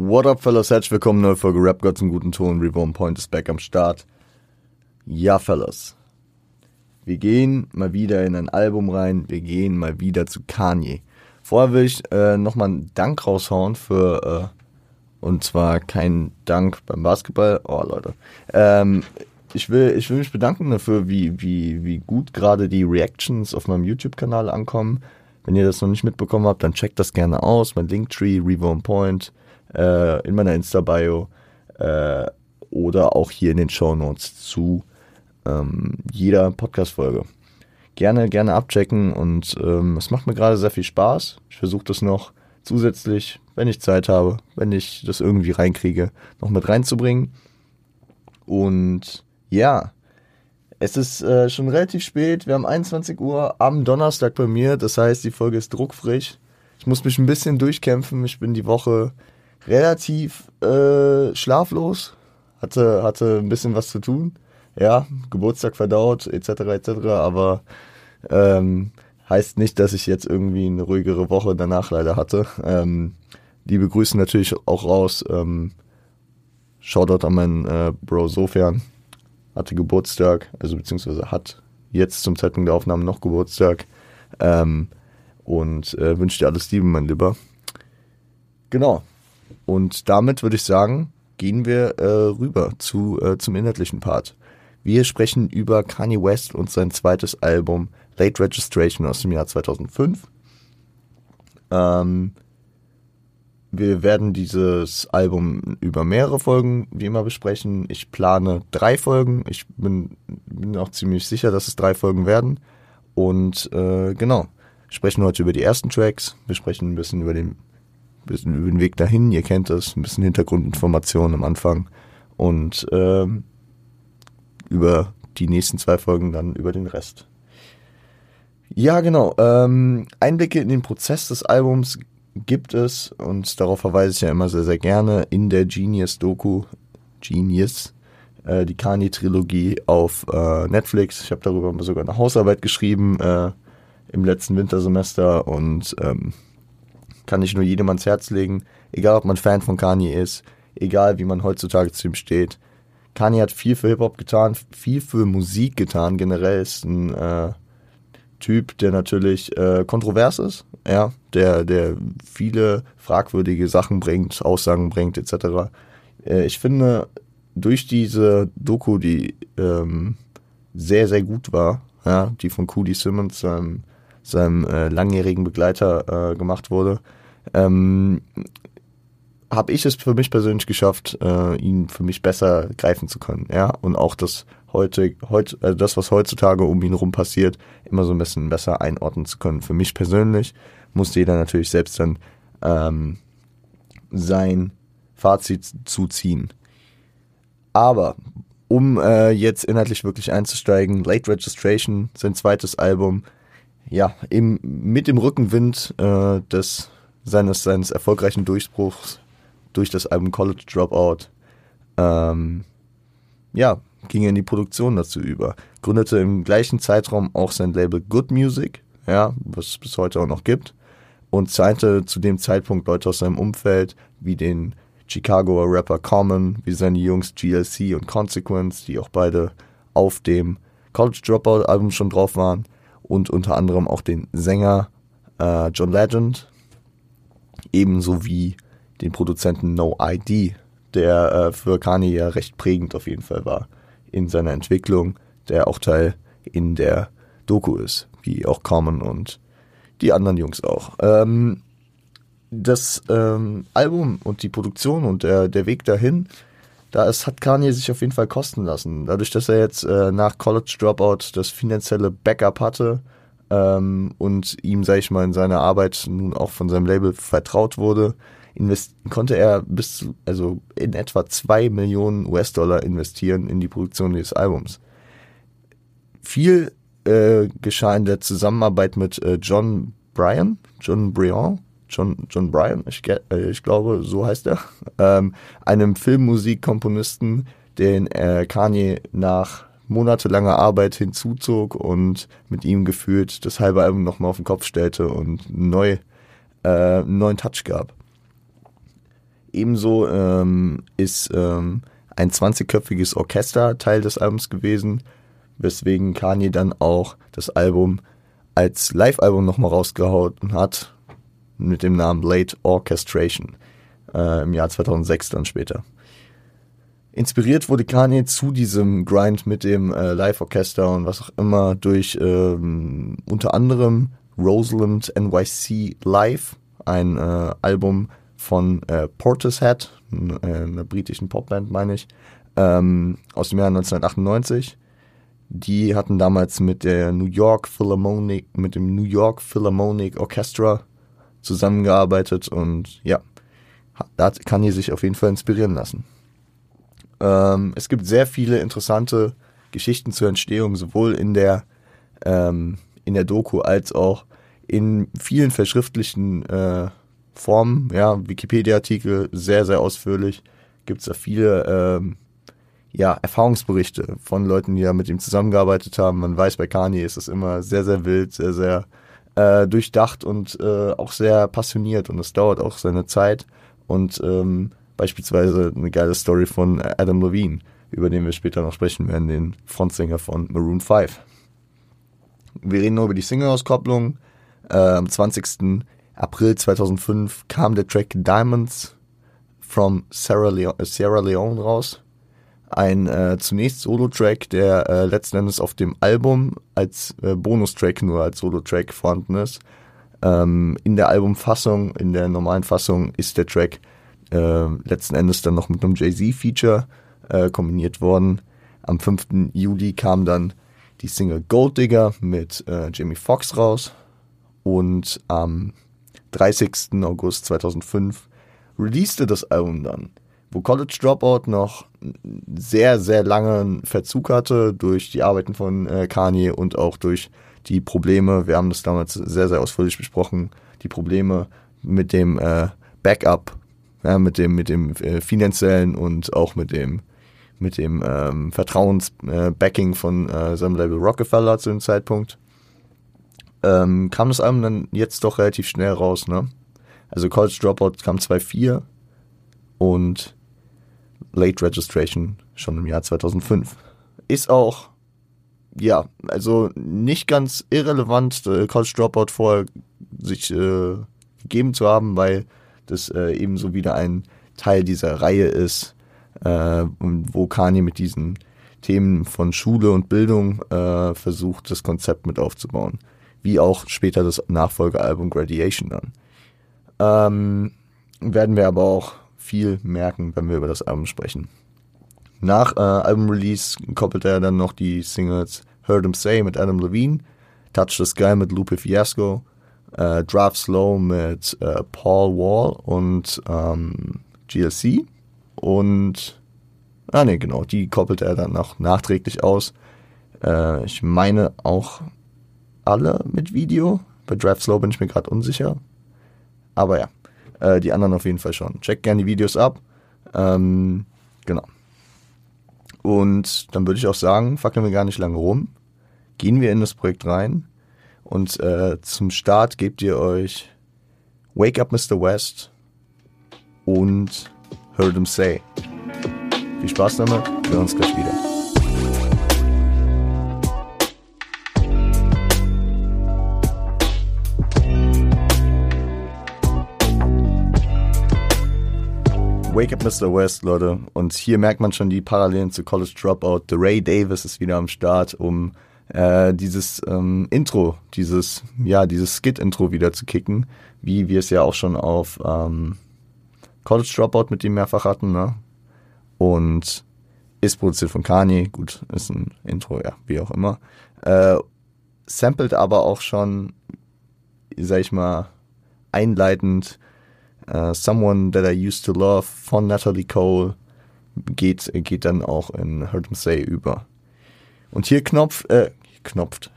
What up, fellas? Herzlich willkommen, neue Folge Rap Gott zum guten Ton. Reborn Point ist back am Start. Ja, fellas. Wir gehen mal wieder in ein Album rein. Wir gehen mal wieder zu Kanye. Vorher will ich äh, nochmal einen Dank raushauen für, äh, und zwar kein Dank beim Basketball. Oh, Leute. Ähm, ich will, ich will mich bedanken dafür, wie, wie, wie gut gerade die Reactions auf meinem YouTube-Kanal ankommen. Wenn ihr das noch nicht mitbekommen habt, dann checkt das gerne aus. Mein Linktree, Reborn Point äh, in meiner Insta-Bio äh, oder auch hier in den Show Notes zu ähm, jeder Podcast-Folge. Gerne, gerne abchecken und ähm, es macht mir gerade sehr viel Spaß. Ich versuche das noch zusätzlich, wenn ich Zeit habe, wenn ich das irgendwie reinkriege, noch mit reinzubringen. Und ja, es ist äh, schon relativ spät. Wir haben 21 Uhr am Donnerstag bei mir. Das heißt, die Folge ist druckfrisch. Ich muss mich ein bisschen durchkämpfen. Ich bin die Woche relativ äh, schlaflos, hatte, hatte ein bisschen was zu tun. Ja, Geburtstag verdaut, etc. etc. Aber ähm, heißt nicht, dass ich jetzt irgendwie eine ruhigere Woche danach leider hatte. Ähm, liebe Grüße natürlich auch raus. Ähm, Shoutout an meinen äh, Bro Sofern. Hatte Geburtstag, also beziehungsweise hat jetzt zum Zeitpunkt der Aufnahme noch Geburtstag. Ähm, und äh, wünsche dir alles Liebe, mein Lieber. Genau, und damit würde ich sagen, gehen wir äh, rüber zu, äh, zum inhaltlichen Part. Wir sprechen über Kanye West und sein zweites Album Late Registration aus dem Jahr 2005. Ähm, wir werden dieses Album über mehrere Folgen wie immer besprechen. Ich plane drei Folgen. Ich bin, bin auch ziemlich sicher, dass es drei Folgen werden. Und äh, genau, sprechen heute über die ersten Tracks. Wir sprechen ein bisschen über den bisschen über den Weg dahin, ihr kennt es, ein bisschen Hintergrundinformationen am Anfang und ähm, über die nächsten zwei Folgen dann über den Rest. Ja, genau. Ähm, Einblicke in den Prozess des Albums gibt es und darauf verweise ich ja immer sehr, sehr gerne in der Genius-Doku Genius, äh, die Kanye-Trilogie auf äh, Netflix. Ich habe darüber sogar eine Hausarbeit geschrieben äh, im letzten Wintersemester und ähm, kann ich nur jedem ans Herz legen, egal ob man Fan von Kanye ist, egal wie man heutzutage zu ihm steht. Kanye hat viel für Hip-Hop getan, viel für Musik getan. Generell ist ein äh, Typ, der natürlich äh, kontrovers ist, ja, der, der viele fragwürdige Sachen bringt, Aussagen bringt, etc. Äh, ich finde, durch diese Doku, die ähm, sehr, sehr gut war, ja, die von Cody Simmons, seinem, seinem äh, langjährigen Begleiter, äh, gemacht wurde, ähm, habe ich es für mich persönlich geschafft, äh, ihn für mich besser greifen zu können, ja, und auch das heute, heute, also das, was heutzutage um ihn rum passiert, immer so ein bisschen besser einordnen zu können. Für mich persönlich muss jeder natürlich selbst dann ähm, sein Fazit zuziehen. Aber um äh, jetzt inhaltlich wirklich einzusteigen, Late Registration, sein zweites Album, ja, im, mit dem Rückenwind äh, des seines, seines erfolgreichen Durchbruchs durch das Album College Dropout, ähm, ja, ging er in die Produktion dazu über. Gründete im gleichen Zeitraum auch sein Label Good Music, ja, was es bis heute auch noch gibt, und zeigte zu dem Zeitpunkt Leute aus seinem Umfeld, wie den Chicagoer Rapper Common, wie seine Jungs GLC und Consequence, die auch beide auf dem College Dropout Album schon drauf waren, und unter anderem auch den Sänger äh, John Legend, ebenso wie den Produzenten No ID, der äh, für Kanye ja recht prägend auf jeden Fall war in seiner Entwicklung, der auch Teil in der Doku ist, wie auch Common und die anderen Jungs auch. Ähm, das ähm, Album und die Produktion und der, der Weg dahin, da ist, hat Kanye sich auf jeden Fall kosten lassen. Dadurch, dass er jetzt äh, nach College Dropout das finanzielle Backup hatte, ähm, und ihm, sag ich mal, in seiner Arbeit nun auch von seinem Label vertraut wurde, konnte er bis zu, also in etwa zwei Millionen US-Dollar investieren in die Produktion des Albums. Viel äh, geschah in der Zusammenarbeit mit äh, John Bryan, John Brian, John, John Bryan, ich, äh, ich glaube, so heißt er, ähm, einem Filmmusikkomponisten, den äh, Kanye nach monatelanger Arbeit hinzuzog und mit ihm gefühlt das halbe Album nochmal auf den Kopf stellte und neu, äh, einen neuen Touch gab. Ebenso ähm, ist ähm, ein 20-köpfiges Orchester Teil des Albums gewesen, weswegen Kanye dann auch das Album als Live-Album nochmal rausgehauen hat mit dem Namen Late Orchestration äh, im Jahr 2006 dann später. Inspiriert wurde Kanye zu diesem Grind mit dem äh, Live-Orchester und was auch immer durch ähm, unter anderem Roseland NYC Live, ein äh, Album von äh, Portishead, äh, einer britischen Popband meine ich, ähm, aus dem Jahr 1998. Die hatten damals mit der New York Philharmonic, mit dem New York Philharmonic Orchestra zusammengearbeitet und ja, da kann Kanye sich auf jeden Fall inspirieren lassen. Ähm, es gibt sehr viele interessante Geschichten zur Entstehung, sowohl in der, ähm, in der Doku als auch in vielen verschriftlichen äh, Formen. Ja, Wikipedia-Artikel sehr, sehr ausführlich. Gibt es da viele ähm, ja, Erfahrungsberichte von Leuten, die ja mit ihm zusammengearbeitet haben. Man weiß, bei Kanye ist es immer sehr, sehr wild, sehr, sehr äh, durchdacht und äh, auch sehr passioniert und es dauert auch seine Zeit. Und ähm, beispielsweise eine geile Story von Adam Levine, über den wir später noch sprechen werden, den Frontsänger von Maroon 5. Wir reden nur über die Single-Auskopplung. Äh, am 20. April 2005 kam der Track Diamonds from Sierra, Leo Sierra Leone raus. Ein äh, zunächst Solo-Track, der äh, letzten Endes auf dem Album als äh, Bonustrack nur als Solo-Track vorhanden ist. Ähm, in der Albumfassung, in der normalen Fassung ist der Track äh, letzten Endes dann noch mit einem Jay-Z-Feature äh, kombiniert worden. Am 5. Juli kam dann die Single Gold Digger mit äh, Jamie Foxx raus und am 30. August 2005 releaste das Album dann, wo College Dropout noch sehr, sehr langen Verzug hatte durch die Arbeiten von äh, Kanye und auch durch die Probleme, wir haben das damals sehr, sehr ausführlich besprochen, die Probleme mit dem äh, Backup ja, mit dem, mit dem äh, finanziellen und auch mit dem, mit dem ähm, Vertrauensbacking äh, von äh, seinem Label Rockefeller zu dem Zeitpunkt. Ähm, kam das Album dann jetzt doch relativ schnell raus, ne? Also College Dropout kam 2004 und Late Registration schon im Jahr 2005. Ist auch, ja, also nicht ganz irrelevant, äh, College Dropout vorher sich äh, gegeben zu haben, weil das äh, ebenso wieder ein Teil dieser Reihe ist, äh, wo Kanye mit diesen Themen von Schule und Bildung äh, versucht, das Konzept mit aufzubauen. Wie auch später das Nachfolgealbum Gradiation dann. Ähm, werden wir aber auch viel merken, wenn wir über das Album sprechen. Nach äh, Album-Release koppelt er dann noch die Singles Heard Him Say mit Adam Levine, Touch the Sky mit Lupe Fiasco, äh, Draft Slow mit äh, Paul Wall und ähm, GLC. Und, ah ne, genau, die koppelt er dann noch nachträglich aus. Äh, ich meine auch alle mit Video. Bei Draft Slow bin ich mir gerade unsicher. Aber ja, äh, die anderen auf jeden Fall schon. Checkt gerne die Videos ab. Ähm, genau. Und dann würde ich auch sagen, fackeln wir gar nicht lange rum. Gehen wir in das Projekt rein und äh, zum Start gebt ihr euch Wake Up Mr. West und Heard Him Say. Viel Spaß damit, wir hören uns gleich wieder. Wake Up Mr. West, Leute. Und hier merkt man schon die Parallelen zu College Dropout. The Ray Davis ist wieder am Start, um äh, dieses ähm, Intro, dieses, ja, dieses Skit-Intro wieder zu kicken, wie wir es ja auch schon auf ähm, College Dropout mit ihm mehrfach hatten, ne? Und ist produziert von Kanye, gut, ist ein Intro, ja, wie auch immer. Äh, sampled aber auch schon, sag ich mal, einleitend uh, Someone That I Used to Love von Natalie Cole geht, geht dann auch in Heard Him Say über. Und hier Knopf, äh, knopft,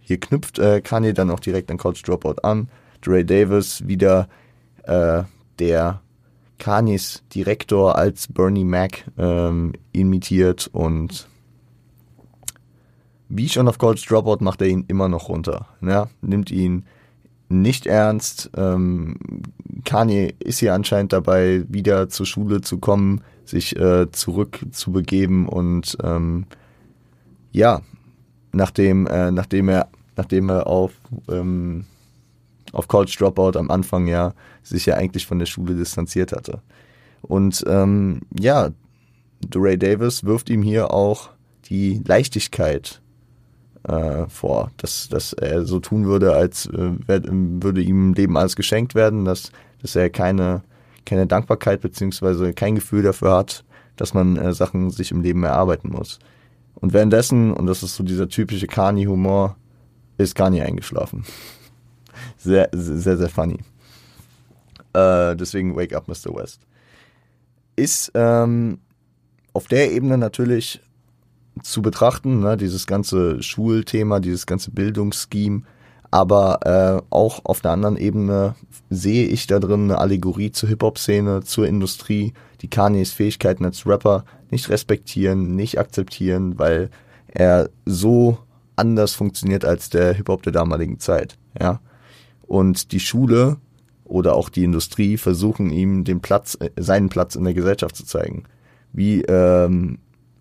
hier knüpft äh, Kanye dann auch direkt an College Dropout an. Dre Davis wieder äh, der Kanyes Direktor als Bernie Mac ähm, imitiert und wie schon auf College Dropout macht er ihn immer noch runter. Ne? Nimmt ihn nicht ernst. Ähm, Kanye ist hier anscheinend dabei, wieder zur Schule zu kommen, sich äh, zurückzubegeben und ähm, ja, nachdem, äh, nachdem er, nachdem er auf, ähm, auf College Dropout am Anfang ja sich ja eigentlich von der Schule distanziert hatte. Und ähm, ja, DeRay Davis wirft ihm hier auch die Leichtigkeit äh, vor, dass, dass er so tun würde, als äh, würde ihm Leben alles geschenkt werden, dass, dass er keine, keine Dankbarkeit beziehungsweise kein Gefühl dafür hat, dass man äh, Sachen sich im Leben erarbeiten muss. Und währenddessen, und das ist so dieser typische Kani-Humor, ist Kani eingeschlafen. Sehr, sehr, sehr funny. Äh, deswegen Wake Up, Mr. West. Ist ähm, auf der Ebene natürlich zu betrachten, ne, dieses ganze Schulthema, dieses ganze Bildungsscheme. Aber äh, auch auf der anderen Ebene sehe ich da drin eine Allegorie zur Hip-Hop-Szene, zur Industrie, die Kanyes Fähigkeiten als Rapper nicht respektieren, nicht akzeptieren, weil er so anders funktioniert als der Hip-Hop der damaligen Zeit. Ja? Und die Schule oder auch die Industrie versuchen ihm den Platz, äh, seinen Platz in der Gesellschaft zu zeigen. Wie ähm,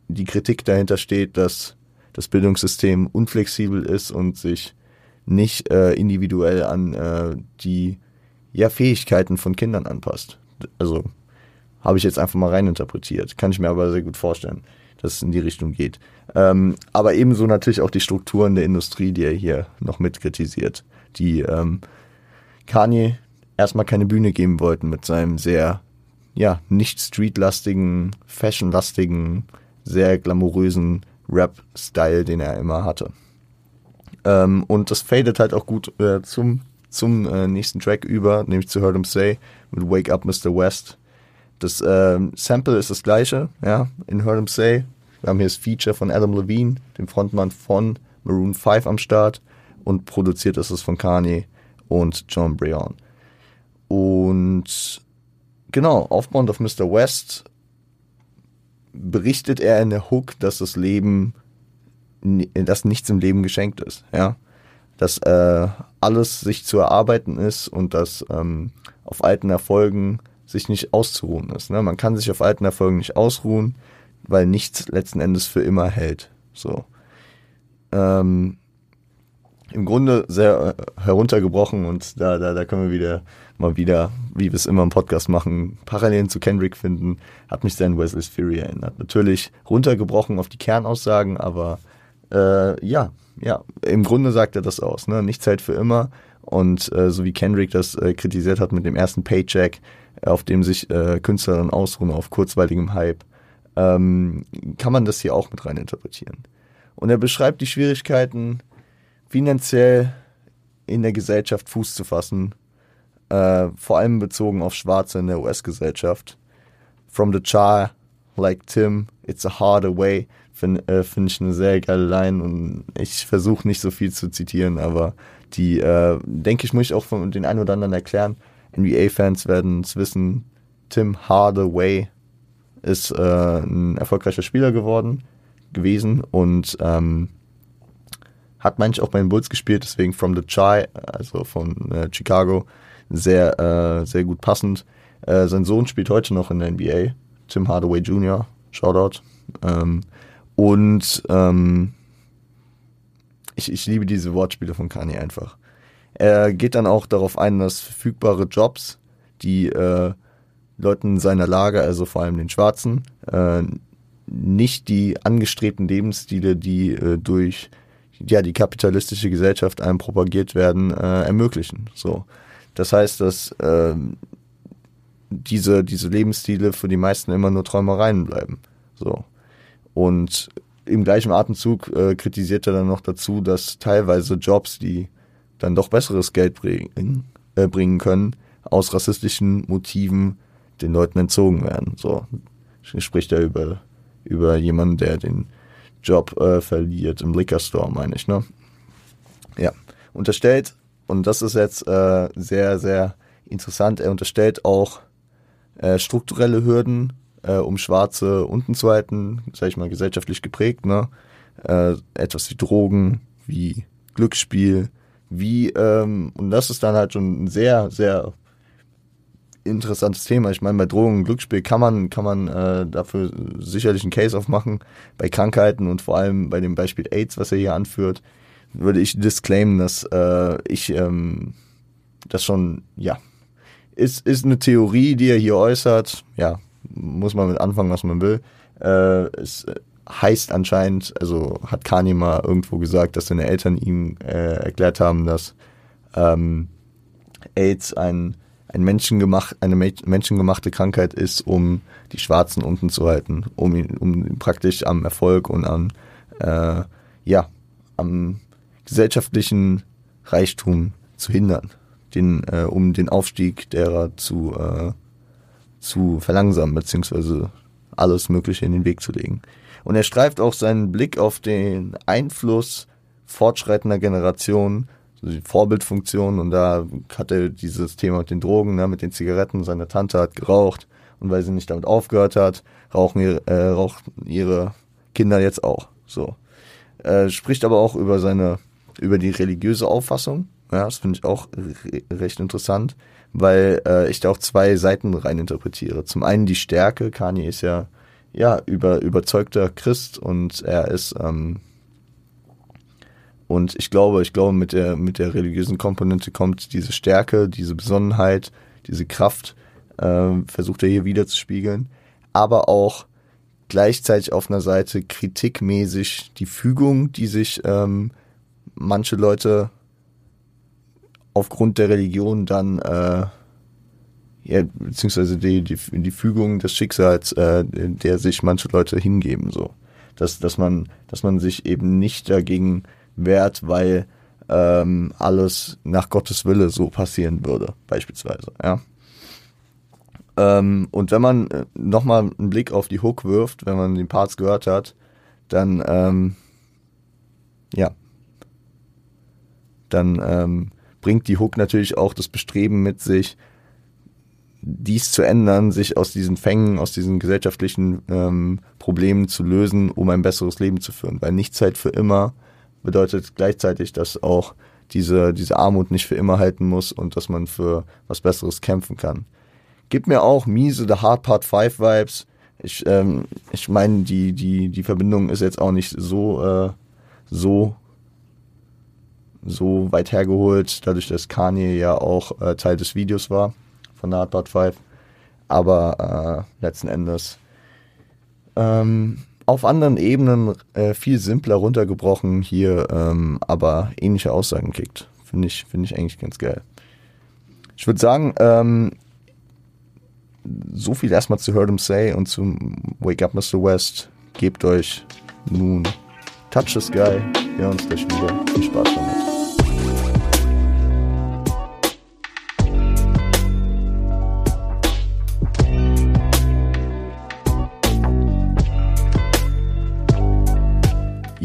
die Kritik dahinter steht, dass das Bildungssystem unflexibel ist und sich nicht äh, individuell an äh, die ja, Fähigkeiten von Kindern anpasst. Also habe ich jetzt einfach mal reininterpretiert. Kann ich mir aber sehr gut vorstellen, dass es in die Richtung geht. Ähm, aber ebenso natürlich auch die Strukturen der Industrie, die er hier noch mit kritisiert, die ähm, Kanye erstmal keine Bühne geben wollten mit seinem sehr, ja, nicht streetlastigen, fashionlastigen sehr glamourösen Rap-Style, den er immer hatte. Ähm, und das fadet halt auch gut äh, zum, zum äh, nächsten Track über, nämlich zu Heard Him Say mit Wake Up Mr. West. Das ähm, Sample ist das gleiche, ja, in Heard Him Say. Wir haben hier das Feature von Adam Levine, dem Frontmann von Maroon 5 am Start und produziert ist es von Kanye und John Breon. Und genau, aufbauend auf Mr. West berichtet er in der Hook, dass das Leben, dass nichts im Leben geschenkt ist, ja. Dass äh, alles sich zu erarbeiten ist und dass ähm, auf alten Erfolgen sich nicht auszuruhen ist. Ne? Man kann sich auf alten Erfolgen nicht ausruhen, weil nichts letzten Endes für immer hält. So. Ähm, Im Grunde sehr äh, heruntergebrochen und da, da, da können wir wieder mal wieder, wie wir es immer im Podcast machen, Parallelen zu Kendrick finden, hat mich sehr an Wesley's Fury erinnert. Natürlich runtergebrochen auf die Kernaussagen, aber äh, ja, ja, im Grunde sagt er das aus, ne? Nichts hält für immer. Und äh, so wie Kendrick das äh, kritisiert hat mit dem ersten Paycheck, äh, auf dem sich äh, Künstler dann ausruhen auf kurzweiligem Hype, ähm, kann man das hier auch mit rein interpretieren. Und er beschreibt die Schwierigkeiten, finanziell in der Gesellschaft Fuß zu fassen äh, vor allem bezogen auf Schwarze in der US-Gesellschaft. From the Char, like Tim, it's a harder way, finde äh, find ich eine sehr geile Line und ich versuche nicht so viel zu zitieren, aber die, äh, denke ich, muss ich auch von den einen oder anderen erklären. NBA-Fans werden es wissen, Tim Hardaway ist äh, ein erfolgreicher Spieler geworden, gewesen und ähm, hat manchmal auch bei den Bulls gespielt, deswegen From the Chai, also von äh, Chicago, sehr, äh, sehr gut passend. Äh, sein Sohn spielt heute noch in der NBA, Tim Hardaway Jr., Shoutout. Ähm, und ähm, ich, ich liebe diese Wortspiele von Kanye einfach. Er geht dann auch darauf ein, dass verfügbare Jobs, die äh, Leuten seiner Lage, also vor allem den Schwarzen, äh, nicht die angestrebten Lebensstile, die äh, durch ja, die kapitalistische Gesellschaft einem propagiert werden, äh, ermöglichen. So. Das heißt, dass ähm, diese, diese Lebensstile für die meisten immer nur Träumereien bleiben. So. Und im gleichen Atemzug äh, kritisiert er dann noch dazu, dass teilweise Jobs, die dann doch besseres Geld bringen, äh, bringen können, aus rassistischen Motiven den Leuten entzogen werden. So spricht er über, über jemanden, der den Job äh, verliert im Liquor Store, meine ich, ne? Ja. Unterstellt und das ist jetzt äh, sehr, sehr interessant. Er unterstellt auch äh, strukturelle Hürden, äh, um Schwarze unten zu halten, sag ich mal, gesellschaftlich geprägt, ne? Äh, etwas wie Drogen, wie Glücksspiel, wie, ähm, und das ist dann halt schon ein sehr, sehr interessantes Thema. Ich meine, bei Drogen und Glücksspiel kann man, kann man äh, dafür sicherlich einen Case aufmachen. Bei Krankheiten und vor allem bei dem Beispiel AIDS, was er hier anführt, würde ich disclaimen, dass äh, ich ähm, das schon, ja, ist, ist eine Theorie, die er hier äußert. Ja, muss man mit anfangen, was man will. Äh, es heißt anscheinend, also hat Kanye mal irgendwo gesagt, dass seine Eltern ihm äh, erklärt haben, dass ähm, AIDS ein, ein menschengemacht, eine menschengemachte Krankheit ist, um die Schwarzen unten zu halten, um um praktisch am Erfolg und an äh, ja am gesellschaftlichen Reichtum zu hindern, den, äh, um den Aufstieg derer zu, äh, zu verlangsamen, beziehungsweise alles Mögliche in den Weg zu legen. Und er streift auch seinen Blick auf den Einfluss fortschreitender Generationen, also die Vorbildfunktion. Und da hat er dieses Thema mit den Drogen, ne, mit den Zigaretten. Seine Tante hat geraucht. Und weil sie nicht damit aufgehört hat, rauchen ihre, äh, rauchen ihre Kinder jetzt auch. So. Er spricht aber auch über seine, über die religiöse Auffassung. Ja, das finde ich auch re recht interessant, weil äh, ich da auch zwei Seiten rein interpretiere. Zum einen die Stärke. Kanye ist ja ja, über, überzeugter Christ und er ist, ähm, und ich glaube, ich glaube, mit der, mit der religiösen Komponente kommt diese Stärke, diese Besonnenheit, diese Kraft, äh, versucht er hier wieder zu spiegeln, aber auch gleichzeitig auf einer Seite kritikmäßig die Fügung, die sich ähm, manche Leute aufgrund der Religion dann äh, ja, beziehungsweise die, die, die Fügung des Schicksals, äh, der sich manche Leute hingeben, so. Dass, dass man, dass man sich eben nicht dagegen wehrt, weil ähm, alles nach Gottes Wille so passieren würde, beispielsweise, ja. Ähm, und wenn man äh, nochmal einen Blick auf die Hook wirft, wenn man den Parts gehört hat, dann, ähm, ja, dann ähm, bringt die Hook natürlich auch das Bestreben mit sich, dies zu ändern, sich aus diesen Fängen, aus diesen gesellschaftlichen ähm, Problemen zu lösen, um ein besseres Leben zu führen. Weil nicht Zeit für immer bedeutet gleichzeitig, dass auch diese, diese Armut nicht für immer halten muss und dass man für was Besseres kämpfen kann. Gibt mir auch miese The Hard Part 5 Vibes. Ich, ähm, ich meine, die, die, die Verbindung ist jetzt auch nicht so, äh, so, so weit hergeholt, dadurch, dass Kanye ja auch äh, Teil des Videos war von der Hardbart 5. Aber äh, letzten Endes ähm, auf anderen Ebenen äh, viel simpler runtergebrochen hier, ähm, aber ähnliche Aussagen kickt. Finde ich, finde ich eigentlich ganz geil. Ich würde sagen, ähm, so viel erstmal zu Heard Him Say und zu Wake Up Mr. West. Gebt euch nun Touch the Sky. Wir hören uns gleich wieder. Viel Spaß damit.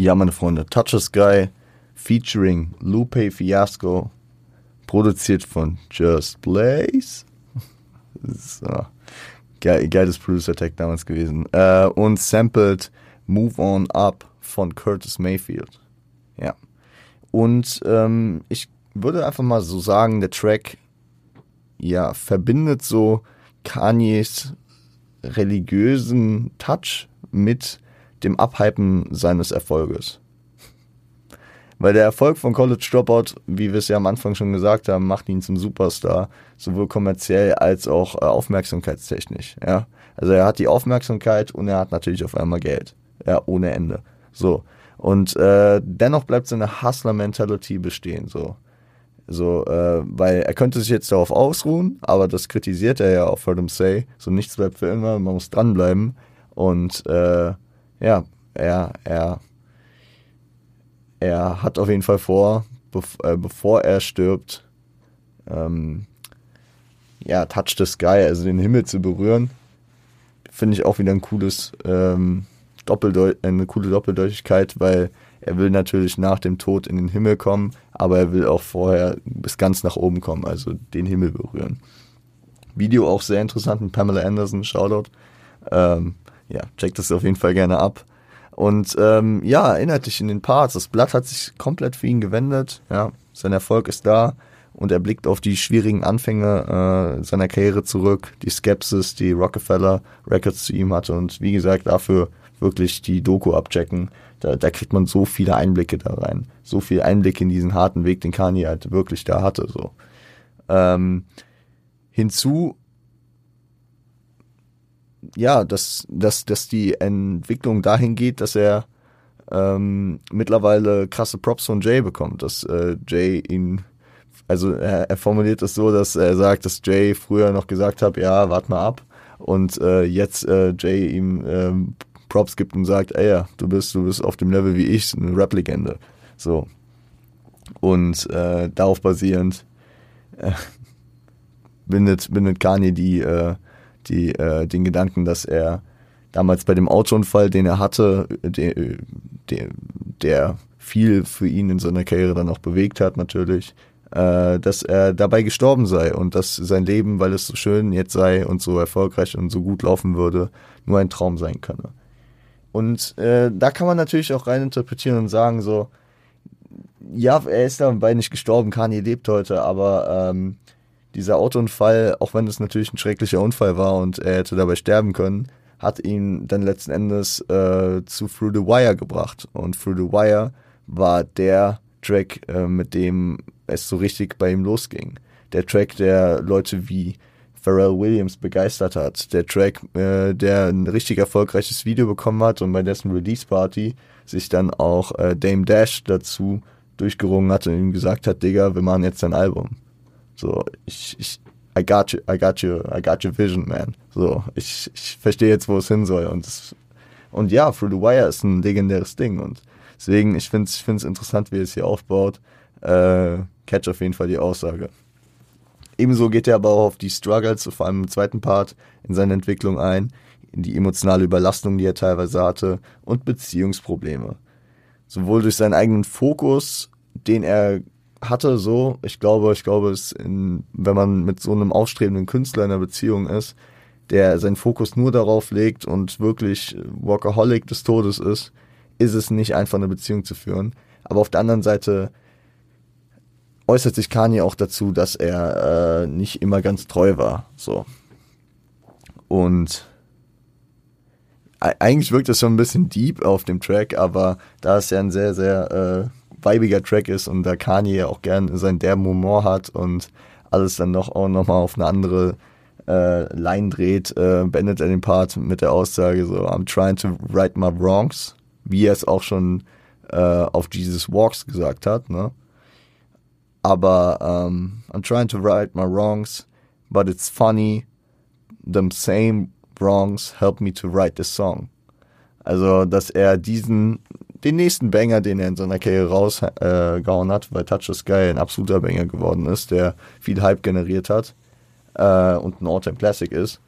Ja, meine Freunde, Touch the Sky featuring Lupe Fiasco, produziert von Just Blaze. So. Geil, geiles Producer-Tag damals gewesen. Äh, und sampled Move On Up von Curtis Mayfield. Ja. Und ähm, ich würde einfach mal so sagen, der Track ja verbindet so Kanyes religiösen Touch mit dem Abhypen seines Erfolges. Weil der Erfolg von College Dropout, wie wir es ja am Anfang schon gesagt haben, macht ihn zum Superstar, sowohl kommerziell als auch äh, aufmerksamkeitstechnisch. Ja? Also er hat die Aufmerksamkeit und er hat natürlich auf einmal Geld. Ja, ohne Ende. So. Und äh, dennoch bleibt seine Hustler-Mentality bestehen. So. So, äh, weil er könnte sich jetzt darauf ausruhen, aber das kritisiert er ja auf Heard Say. So nichts bleibt für immer, man muss dranbleiben. Und äh, ja, er, er, er hat auf jeden Fall vor, bev äh, bevor er stirbt, ähm, ja, Touch the Sky, also den Himmel zu berühren, finde ich auch wieder ein cooles, ähm, eine coole Doppeldeutigkeit, weil er will natürlich nach dem Tod in den Himmel kommen, aber er will auch vorher bis ganz nach oben kommen, also den Himmel berühren. Video auch sehr interessant mit Pamela Anderson, Shoutout. Ähm, ja, checkt das auf jeden Fall gerne ab. Und ähm, ja, erinnert dich in den Parts. Das Blatt hat sich komplett für ihn gewendet. Ja, sein Erfolg ist da und er blickt auf die schwierigen Anfänge äh, seiner Karriere zurück, die Skepsis, die Rockefeller Records zu ihm hatte und wie gesagt, dafür wirklich die Doku abchecken. Da, da kriegt man so viele Einblicke da rein. So viele Einblicke in diesen harten Weg, den Kanye halt wirklich da hatte. So. Ähm, hinzu, ja, dass, dass, dass die Entwicklung dahin geht, dass er ähm, mittlerweile krasse Props von Jay bekommt, dass äh, Jay ihn also er, er formuliert es so, dass er sagt, dass Jay früher noch gesagt hat, ja, wart mal ab. Und äh, jetzt äh, Jay ihm ähm, Props gibt und sagt, ey, ja, du bist, du bist auf dem Level wie ich, eine Rap-Legende. So. Und äh, darauf basierend äh, bindet, bindet Kanye die, äh, die, äh, den Gedanken, dass er damals bei dem Autounfall, den er hatte, der, der, der viel für ihn in seiner Karriere dann auch bewegt hat, natürlich, äh, dass er dabei gestorben sei und dass sein Leben, weil es so schön jetzt sei und so erfolgreich und so gut laufen würde, nur ein Traum sein könne. Und äh, da kann man natürlich auch reininterpretieren und sagen so, ja, er ist dabei nicht gestorben, Kanye lebt heute, aber ähm, dieser Autounfall, auch wenn es natürlich ein schrecklicher Unfall war und er hätte dabei sterben können, hat ihn dann letzten Endes äh, zu Through the Wire gebracht. Und Through the Wire war der Track, äh, mit dem es so richtig bei ihm losging. Der Track, der Leute wie Pharrell Williams begeistert hat. Der Track, äh, der ein richtig erfolgreiches Video bekommen hat und bei dessen Release-Party sich dann auch äh, Dame Dash dazu durchgerungen hat und ihm gesagt hat, Digga, wir machen jetzt ein Album. So, ich, ich, I got you, I got you, I got your vision, man. So, ich, ich verstehe jetzt, wo es hin soll und das, und ja, Through the Wire ist ein legendäres Ding und Deswegen, ich finde es ich find's interessant, wie es hier aufbaut. Äh, catch auf jeden Fall die Aussage. Ebenso geht er aber auch auf die Struggles, vor allem im zweiten Part, in seine Entwicklung ein, in die emotionale Überlastung, die er teilweise hatte und Beziehungsprobleme. Sowohl durch seinen eigenen Fokus, den er hatte, so, ich glaube, ich glaube, es in, wenn man mit so einem aufstrebenden Künstler in einer Beziehung ist, der seinen Fokus nur darauf legt und wirklich Workaholic des Todes ist, ist es nicht einfach eine Beziehung zu führen. Aber auf der anderen Seite äußert sich Kanye auch dazu, dass er äh, nicht immer ganz treu war. So. Und eigentlich wirkt es schon ein bisschen deep auf dem Track, aber da es ja ein sehr, sehr äh, weibiger Track ist und da Kanye auch gern seinen derben Humor hat und alles dann noch auch nochmal auf eine andere äh, Line dreht, äh, beendet er den Part mit der Aussage so, I'm trying to right my wrongs wie er es auch schon äh, auf Jesus Walks gesagt hat. Ne? Aber um, I'm trying to right my wrongs, but it's funny. Them same wrongs help me to write this Also, dass er diesen, den nächsten Banger, den er in seiner Karriere rausgehauen äh, hat, weil Touch the Sky ein absoluter Banger geworden ist, der viel Hype generiert hat äh, und ein All-Time Classic ist,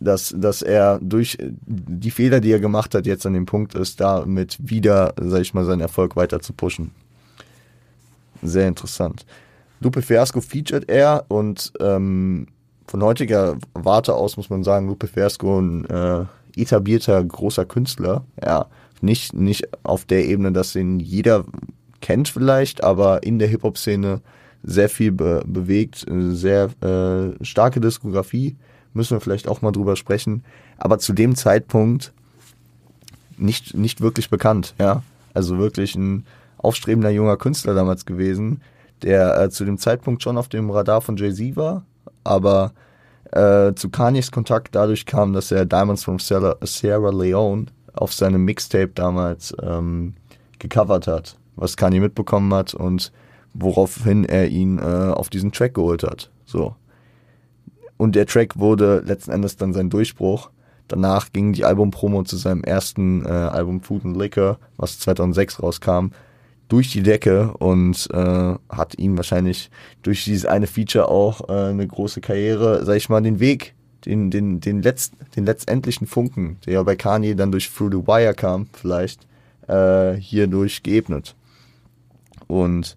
dass, dass er durch die Fehler, die er gemacht hat, jetzt an dem Punkt ist, damit wieder, sag ich mal, seinen Erfolg weiter zu pushen. Sehr interessant. Lupe Fiasco featured er und ähm, von heutiger Warte aus muss man sagen, Lupe Fiasco ein äh, etablierter großer Künstler. Ja, nicht, nicht auf der Ebene, dass ihn jeder kennt vielleicht, aber in der Hip-Hop-Szene sehr viel be bewegt, sehr äh, starke Diskografie müssen wir vielleicht auch mal drüber sprechen. Aber zu dem Zeitpunkt nicht, nicht wirklich bekannt, ja. Also wirklich ein aufstrebender junger Künstler damals gewesen, der äh, zu dem Zeitpunkt schon auf dem Radar von Jay-Z war, aber äh, zu Kanyes Kontakt dadurch kam, dass er Diamonds from Sierra, Sierra Leone auf seinem Mixtape damals ähm, gecovert hat, was Kanye mitbekommen hat und woraufhin er ihn äh, auf diesen Track geholt hat. So. Und der Track wurde letzten Endes dann sein Durchbruch. Danach ging die Albumpromo zu seinem ersten äh, Album Food and Liquor, was 2006 rauskam, durch die Decke und äh, hat ihm wahrscheinlich durch dieses eine Feature auch äh, eine große Karriere, sag ich mal, den Weg, den, den, den, letzt, den letztendlichen Funken, der ja bei Kanye dann durch Through the Wire kam, vielleicht, äh, hierdurch geebnet. Und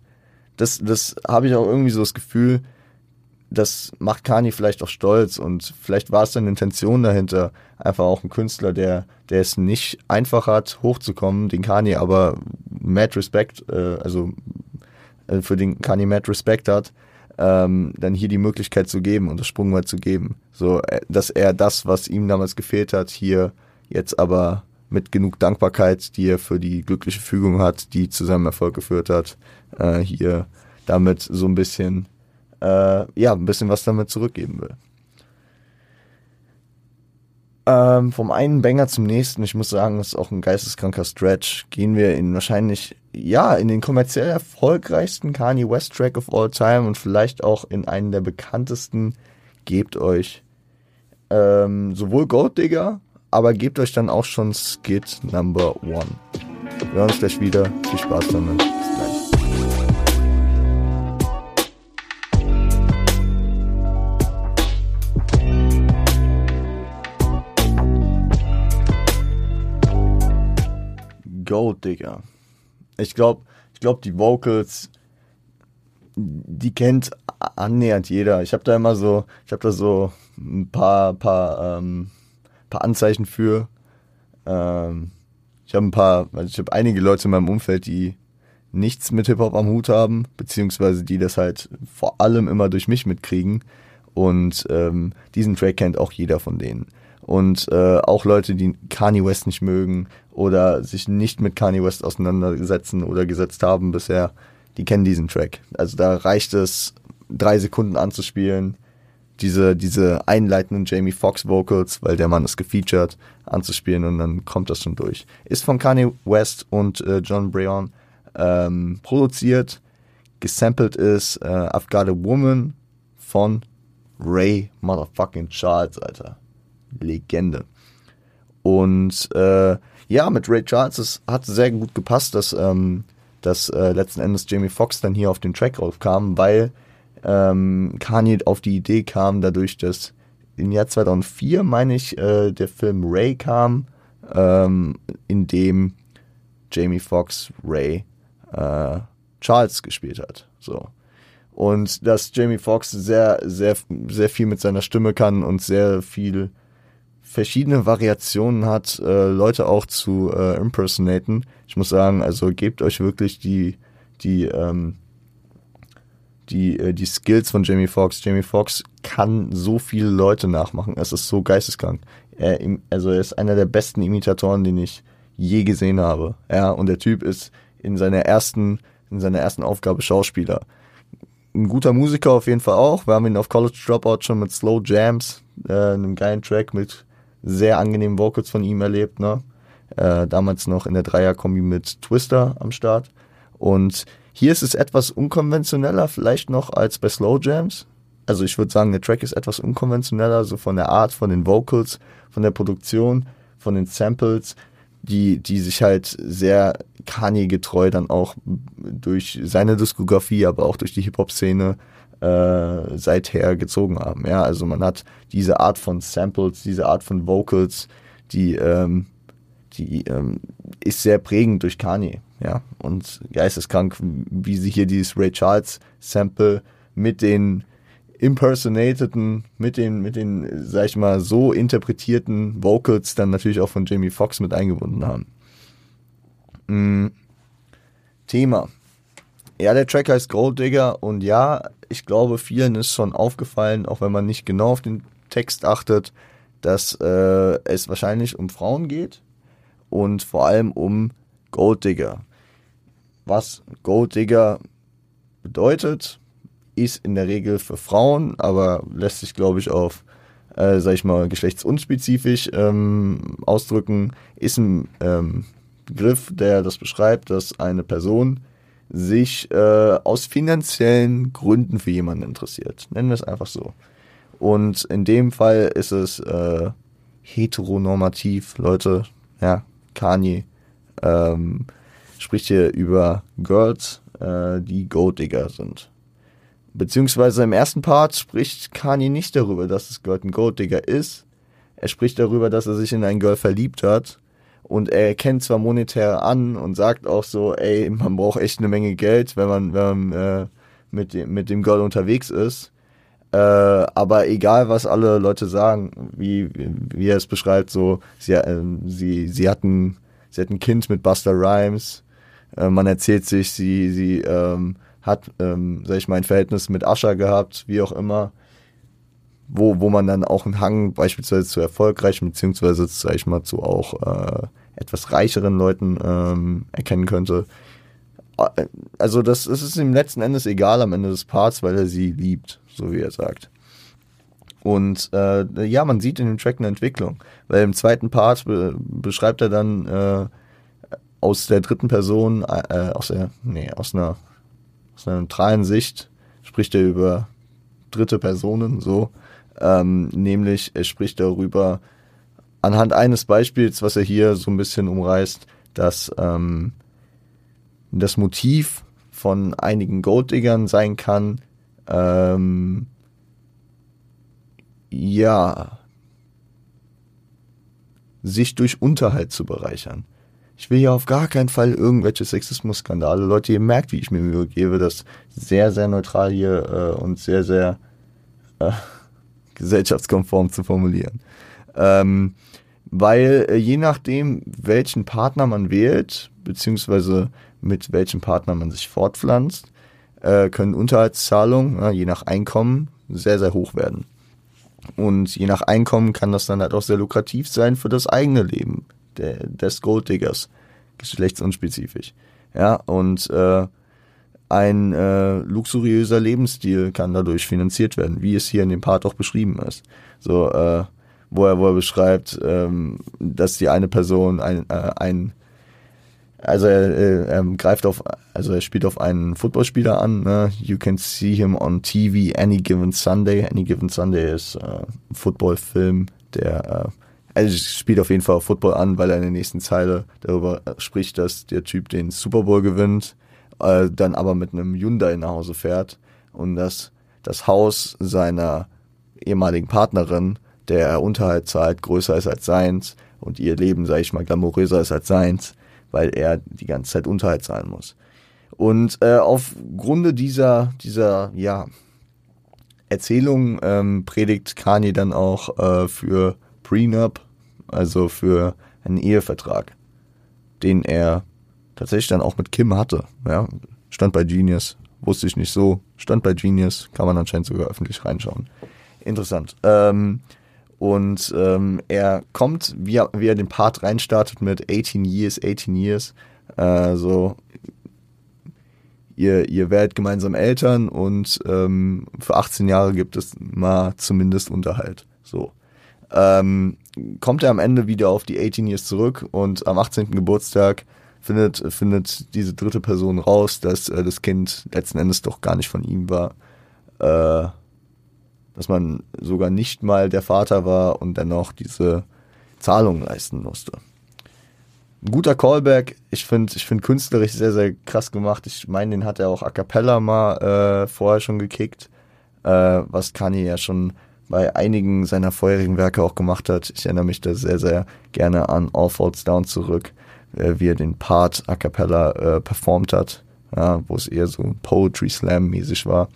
das, das habe ich auch irgendwie so das Gefühl, das macht Kani vielleicht auch stolz und vielleicht war es dann Intention dahinter, einfach auch ein Künstler, der, der es nicht einfach hat, hochzukommen, den Kani aber mad respect, äh, also äh, für den Kanye Matt Respekt hat, ähm, dann hier die Möglichkeit zu geben und das Sprungbrett zu geben. So, äh, dass er das, was ihm damals gefehlt hat, hier jetzt aber mit genug Dankbarkeit, die er für die glückliche Fügung hat, die zu seinem Erfolg geführt hat, äh, hier damit so ein bisschen, äh, ja, ein bisschen was damit zurückgeben will. Ähm, vom einen Banger zum nächsten, ich muss sagen, das ist auch ein geisteskranker Stretch. Gehen wir in wahrscheinlich, ja, in den kommerziell erfolgreichsten Kanye West Track of all time und vielleicht auch in einen der bekanntesten. Gebt euch ähm, sowohl Gold Digger, aber gebt euch dann auch schon Skit Number One. Wir hören uns gleich wieder. Viel Spaß damit. Gold Digger. Ich glaube, ich glaube, die Vocals, die kennt annähernd jeder. Ich habe da immer so, ich habe da so ein paar, paar, ähm, paar Anzeichen für. Ähm, ich habe ein paar, also ich habe einige Leute in meinem Umfeld, die nichts mit Hip Hop am Hut haben, beziehungsweise die das halt vor allem immer durch mich mitkriegen. Und ähm, diesen Track kennt auch jeder von denen und äh, auch Leute, die Kanye West nicht mögen oder sich nicht mit Kanye West auseinandersetzen oder gesetzt haben bisher, die kennen diesen Track. Also da reicht es, drei Sekunden anzuspielen, diese, diese einleitenden Jamie Foxx Vocals, weil der Mann ist gefeatured, anzuspielen und dann kommt das schon durch. Ist von Kanye West und äh, John Breon ähm, produziert, gesampelt ist äh, I've Got a Woman von Ray Motherfucking Charles, Alter. Legende. Und äh, ja, mit Ray Charles, es hat sehr gut gepasst, dass, ähm, dass äh, letzten Endes Jamie Foxx dann hier auf den Track raufkam, weil ähm, Kanye auf die Idee kam, dadurch, dass im Jahr 2004, meine ich, äh, der Film Ray kam, ähm, in dem Jamie Foxx Ray äh, Charles gespielt hat. So. Und dass Jamie Foxx sehr, sehr, sehr viel mit seiner Stimme kann und sehr viel verschiedene Variationen hat, äh, Leute auch zu äh, impersonaten. Ich muss sagen, also gebt euch wirklich die, die, ähm, die, äh, die Skills von Jamie Foxx. Jamie Foxx kann so viele Leute nachmachen. Es ist so geisteskrank. Er, also er ist einer der besten Imitatoren, den ich je gesehen habe. Ja, und der Typ ist in seiner ersten, in seiner ersten Aufgabe Schauspieler. Ein guter Musiker auf jeden Fall auch. Wir haben ihn auf College Dropout schon mit Slow Jams, äh, einem geilen Track mit sehr angenehmen Vocals von ihm erlebt, ne? Äh, damals noch in der Dreierkombi mit Twister am Start. Und hier ist es etwas unkonventioneller, vielleicht noch als bei Slow Jams. Also ich würde sagen, der Track ist etwas unkonventioneller, so von der Art, von den Vocals, von der Produktion, von den Samples, die, die sich halt sehr Kanye getreu dann auch durch seine Diskografie, aber auch durch die Hip-Hop-Szene äh, seither gezogen haben. Ja, also man hat diese Art von Samples, diese Art von Vocals, die, ähm, die ähm, ist sehr prägend durch Kanye. Ja, und geisteskrank, wie sie hier dieses Ray Charles Sample mit den impersonateden, mit den, mit den, sag ich mal, so interpretierten Vocals dann natürlich auch von Jamie Foxx mit eingebunden haben. Mhm. Thema. Ja, der Track heißt Gold Digger und ja, ich glaube, vielen ist schon aufgefallen, auch wenn man nicht genau auf den Text achtet, dass äh, es wahrscheinlich um Frauen geht und vor allem um Gold Digger. Was Gold Digger bedeutet, ist in der Regel für Frauen, aber lässt sich, glaube ich, auf, äh, sag ich mal, geschlechtsunspezifisch ähm, ausdrücken, ist ein ähm, Begriff, der das beschreibt, dass eine Person sich äh, aus finanziellen Gründen für jemanden interessiert. Nennen wir es einfach so. Und in dem Fall ist es äh, heteronormativ, Leute. Ja, Kanye ähm, spricht hier über Girls, äh, die Gold Digger sind. Beziehungsweise im ersten Part spricht Kanye nicht darüber, dass das Girl ein Gold Digger ist. Er spricht darüber, dass er sich in ein Girl verliebt hat und er erkennt zwar monetär an und sagt auch so, ey, man braucht echt eine Menge Geld, wenn man, wenn man äh, mit, dem, mit dem Girl unterwegs ist. Äh, aber egal, was alle Leute sagen, wie, wie er es beschreibt, so, sie, äh, sie, sie, hatten, sie hatten ein Kind mit Buster Rhymes. Äh, man erzählt sich, sie, sie ähm, hat, ähm, sag ich mal, ein Verhältnis mit Ascher gehabt, wie auch immer, wo, wo man dann auch einen Hang beispielsweise zu erfolgreichen, beziehungsweise, sag ich mal, zu auch äh, etwas reicheren Leuten ähm, erkennen könnte. Äh, also das, das ist ihm letzten Endes egal am Ende des Parts, weil er sie liebt, so wie er sagt. Und äh, ja, man sieht in dem Track eine Entwicklung, weil im zweiten Part be beschreibt er dann äh, aus der dritten Person, äh, aus der, nee, aus einer, aus einer neutralen Sicht, spricht er über dritte Personen, so, ähm, nämlich er spricht darüber anhand eines Beispiels, was er hier so ein bisschen umreißt, dass ähm, das Motiv von einigen Golddiggern sein kann, ähm, ja, sich durch Unterhalt zu bereichern. Ich will hier auf gar keinen Fall irgendwelche Sexismus-Skandale. Leute, ihr merkt, wie ich mir Mühe gebe, das sehr, sehr neutral hier äh, und sehr, sehr äh, gesellschaftskonform zu formulieren. Ähm, weil äh, je nachdem, welchen Partner man wählt, beziehungsweise mit welchem Partner man sich fortpflanzt, äh, können Unterhaltszahlungen, je nach Einkommen, sehr, sehr hoch werden. Und je nach Einkommen kann das dann halt auch sehr lukrativ sein für das eigene Leben der, des Golddiggers, geschlechtsunspezifisch. Ja, und äh, ein äh, luxuriöser Lebensstil kann dadurch finanziert werden, wie es hier in dem Part auch beschrieben ist. So, äh, wo er, wo er beschreibt, ähm, dass die eine Person ein, äh, ein also er, er, er greift auf, also er spielt auf einen Footballspieler an. Ne? You can see him on TV any given Sunday. Any given Sunday ist äh, ein Footballfilm, der äh, also spielt auf jeden Fall auf Football an, weil er in der nächsten Zeile darüber spricht, dass der Typ den Super Bowl gewinnt, äh, dann aber mit einem Hyundai nach Hause fährt und dass das Haus seiner ehemaligen Partnerin, der er Unterhalt zahlt, größer ist als seins und ihr Leben, sag ich mal, glamouröser ist als seins weil er die ganze Zeit Unterhalt zahlen muss. Und äh, aufgrunde dieser, dieser, ja, Erzählung ähm, predigt Kanye dann auch äh, für Prenup, also für einen Ehevertrag, den er tatsächlich dann auch mit Kim hatte. Ja, stand bei Genius, wusste ich nicht so, stand bei Genius, kann man anscheinend sogar öffentlich reinschauen. Interessant. Ähm, und ähm, er kommt, wie er, wie er den Part reinstartet mit 18 Years, 18 Years. Äh, so, ihr, ihr werdet gemeinsam Eltern und ähm, für 18 Jahre gibt es mal zumindest Unterhalt. So. Ähm, kommt er am Ende wieder auf die 18 Years zurück und am 18. Geburtstag findet, findet diese dritte Person raus, dass äh, das Kind letzten Endes doch gar nicht von ihm war. Äh, dass man sogar nicht mal der Vater war und dennoch diese Zahlung leisten musste. Ein guter Callback. Ich finde ich find künstlerisch sehr, sehr krass gemacht. Ich meine, den hat er auch a cappella mal äh, vorher schon gekickt, äh, was Kanye ja schon bei einigen seiner vorherigen Werke auch gemacht hat. Ich erinnere mich da sehr, sehr gerne an All Falls Down zurück, äh, wie er den Part a cappella äh, performt hat, ja, wo es eher so Poetry Slam mäßig war.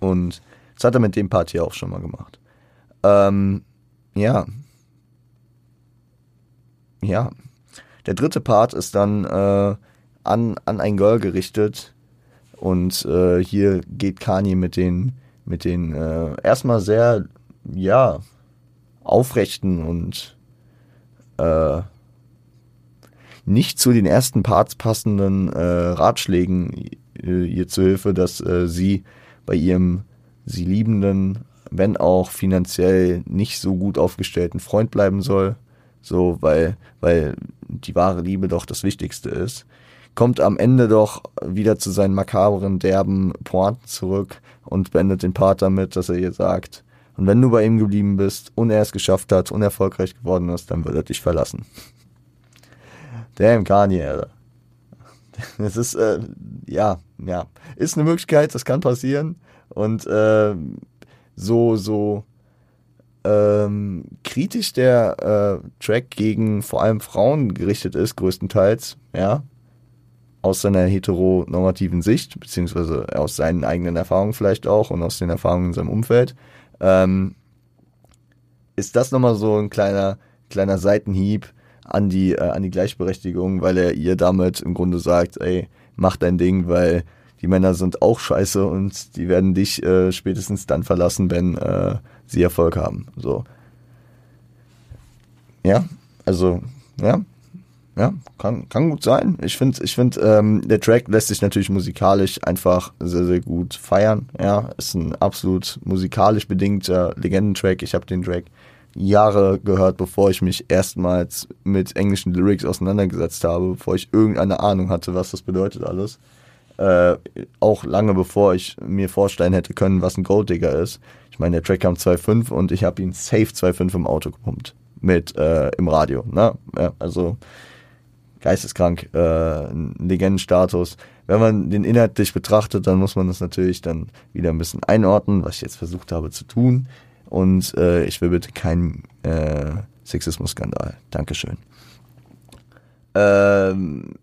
Und das hat er mit dem Part hier auch schon mal gemacht. Ähm, ja. Ja. Der dritte Part ist dann äh, an, an ein Girl gerichtet. Und äh, hier geht Kanye mit den, mit den äh, erstmal sehr, ja, aufrechten und äh, nicht zu den ersten Parts passenden äh, Ratschlägen äh, ihr zu Hilfe, dass äh, sie bei ihrem sie liebenden, wenn auch finanziell nicht so gut aufgestellten Freund bleiben soll. So, weil, weil die wahre Liebe doch das Wichtigste ist. Kommt am Ende doch wieder zu seinen makabren, derben Pointen zurück und beendet den Part damit, dass er ihr sagt, und wenn du bei ihm geblieben bist und er es geschafft hat und erfolgreich geworden ist, dann wird er dich verlassen. Damn, Kanye, Alter. Das ist, äh, ja, ja. Ist eine Möglichkeit, das kann passieren. Und äh, so, so ähm, kritisch der äh, Track gegen vor allem Frauen gerichtet ist, größtenteils, ja, aus seiner heteronormativen Sicht, beziehungsweise aus seinen eigenen Erfahrungen vielleicht auch und aus den Erfahrungen in seinem Umfeld, ähm, ist das nochmal so ein kleiner, kleiner Seitenhieb an die, äh, an die Gleichberechtigung, weil er ihr damit im Grunde sagt, ey, mach dein Ding, weil die Männer sind auch scheiße und die werden dich äh, spätestens dann verlassen, wenn äh, sie Erfolg haben. So. Ja, also, ja, ja, kann, kann gut sein. Ich finde, ich find, ähm, der Track lässt sich natürlich musikalisch einfach sehr, sehr gut feiern. Ja, ist ein absolut musikalisch bedingter Legendentrack. Ich habe den Track Jahre gehört, bevor ich mich erstmals mit englischen Lyrics auseinandergesetzt habe, bevor ich irgendeine Ahnung hatte, was das bedeutet alles. Äh, auch lange bevor ich mir vorstellen hätte können, was ein Golddigger ist. Ich meine, der Track kam 2.5 und ich habe ihn safe 2.5 im Auto gepumpt. Mit äh, im Radio. Ne? Ja, also geisteskrank, äh, Legendenstatus. Wenn man den inhaltlich betrachtet, dann muss man das natürlich dann wieder ein bisschen einordnen, was ich jetzt versucht habe zu tun. Und äh, ich will bitte keinen äh, Sexismus-Skandal. Dankeschön. Ähm,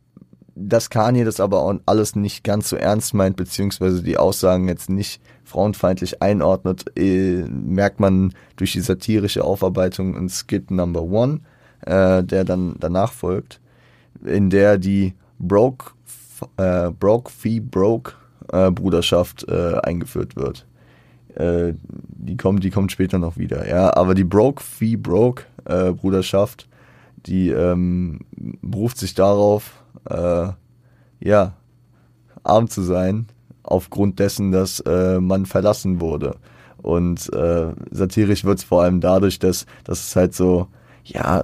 dass Kanye das aber auch alles nicht ganz so ernst meint, beziehungsweise die Aussagen jetzt nicht frauenfeindlich einordnet, äh, merkt man durch die satirische Aufarbeitung in Skit Number One, äh, der dann danach folgt, in der die Broke, äh, Broke Fee Broke äh, Bruderschaft äh, eingeführt wird. Äh, die kommt, die kommt später noch wieder, ja. Aber die Broke Fee Broke äh, Bruderschaft, die ähm, beruft sich darauf, äh, ja, arm zu sein, aufgrund dessen, dass äh, man verlassen wurde. Und äh, satirisch wird es vor allem dadurch, dass, dass es halt so, ja,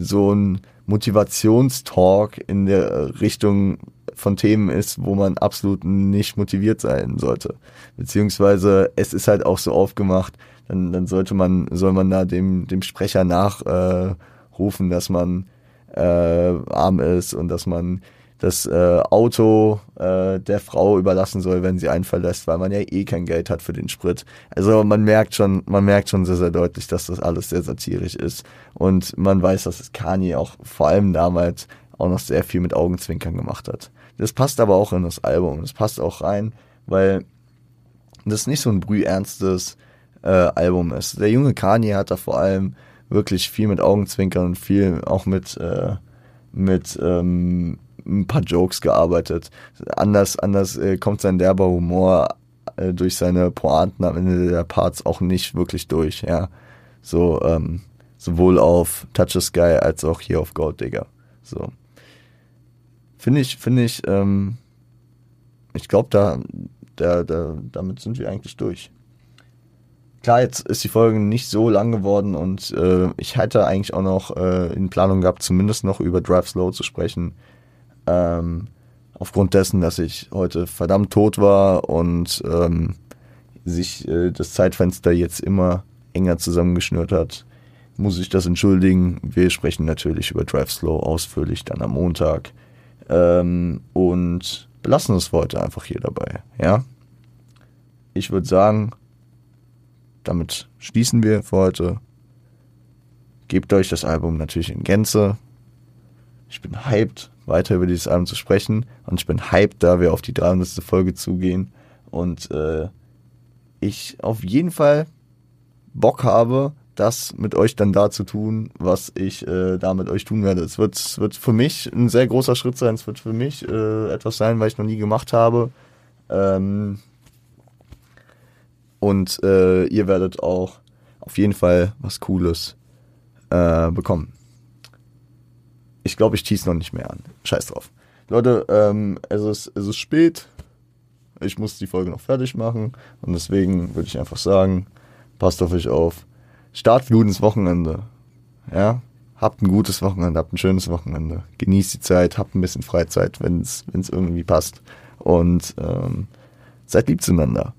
so ein Motivationstalk in der Richtung von Themen ist, wo man absolut nicht motiviert sein sollte. Beziehungsweise es ist halt auch so aufgemacht, dann, dann sollte man, soll man da dem, dem Sprecher nachrufen, äh, dass man äh, arm ist und dass man das äh, Auto äh, der Frau überlassen soll, wenn sie einen verlässt, weil man ja eh kein Geld hat für den Sprit. Also man merkt schon, man merkt schon sehr, sehr deutlich, dass das alles sehr satirisch ist. Und man weiß, dass es Kanye auch vor allem damals auch noch sehr viel mit Augenzwinkern gemacht hat. Das passt aber auch in das Album. Das passt auch rein, weil das nicht so ein brühernstes äh, Album ist. Der junge Kanye hat da vor allem wirklich viel mit Augenzwinkern und viel auch mit, äh, mit ähm, ein paar Jokes gearbeitet. Anders, anders äh, kommt sein derber Humor äh, durch seine Pointen am Ende der Parts auch nicht wirklich durch, ja. So, ähm, sowohl auf Touch the Sky als auch hier auf Gold Digger. So. Finde ich, finde ich, ähm, ich glaube, da, da, da, damit sind wir eigentlich durch. Klar, jetzt ist die Folge nicht so lang geworden und äh, ich hätte eigentlich auch noch äh, in Planung gehabt, zumindest noch über Drive Slow zu sprechen. Ähm, aufgrund dessen, dass ich heute verdammt tot war und ähm, sich äh, das Zeitfenster jetzt immer enger zusammengeschnürt hat, muss ich das entschuldigen. Wir sprechen natürlich über Drive Slow ausführlich dann am Montag. Ähm, und belassen es heute einfach hier dabei. Ja. Ich würde sagen, damit schließen wir für heute. Gebt euch das Album natürlich in Gänze. Ich bin hyped, weiter über dieses Album zu sprechen. Und ich bin hyped, da wir auf die 300. Folge zugehen. Und äh, ich auf jeden Fall Bock habe, das mit euch dann da zu tun, was ich äh, da mit euch tun werde. Es wird, wird für mich ein sehr großer Schritt sein. Es wird für mich äh, etwas sein, was ich noch nie gemacht habe. Ähm und äh, ihr werdet auch auf jeden Fall was Cooles äh, bekommen. Ich glaube, ich tease noch nicht mehr an. Scheiß drauf. Leute, ähm, es, ist, es ist spät. Ich muss die Folge noch fertig machen. Und deswegen würde ich einfach sagen, passt auf euch auf Start gut ins Wochenende. Ja, habt ein gutes Wochenende, habt ein schönes Wochenende. Genießt die Zeit, habt ein bisschen Freizeit, wenn es irgendwie passt. Und ähm, seid lieb zueinander.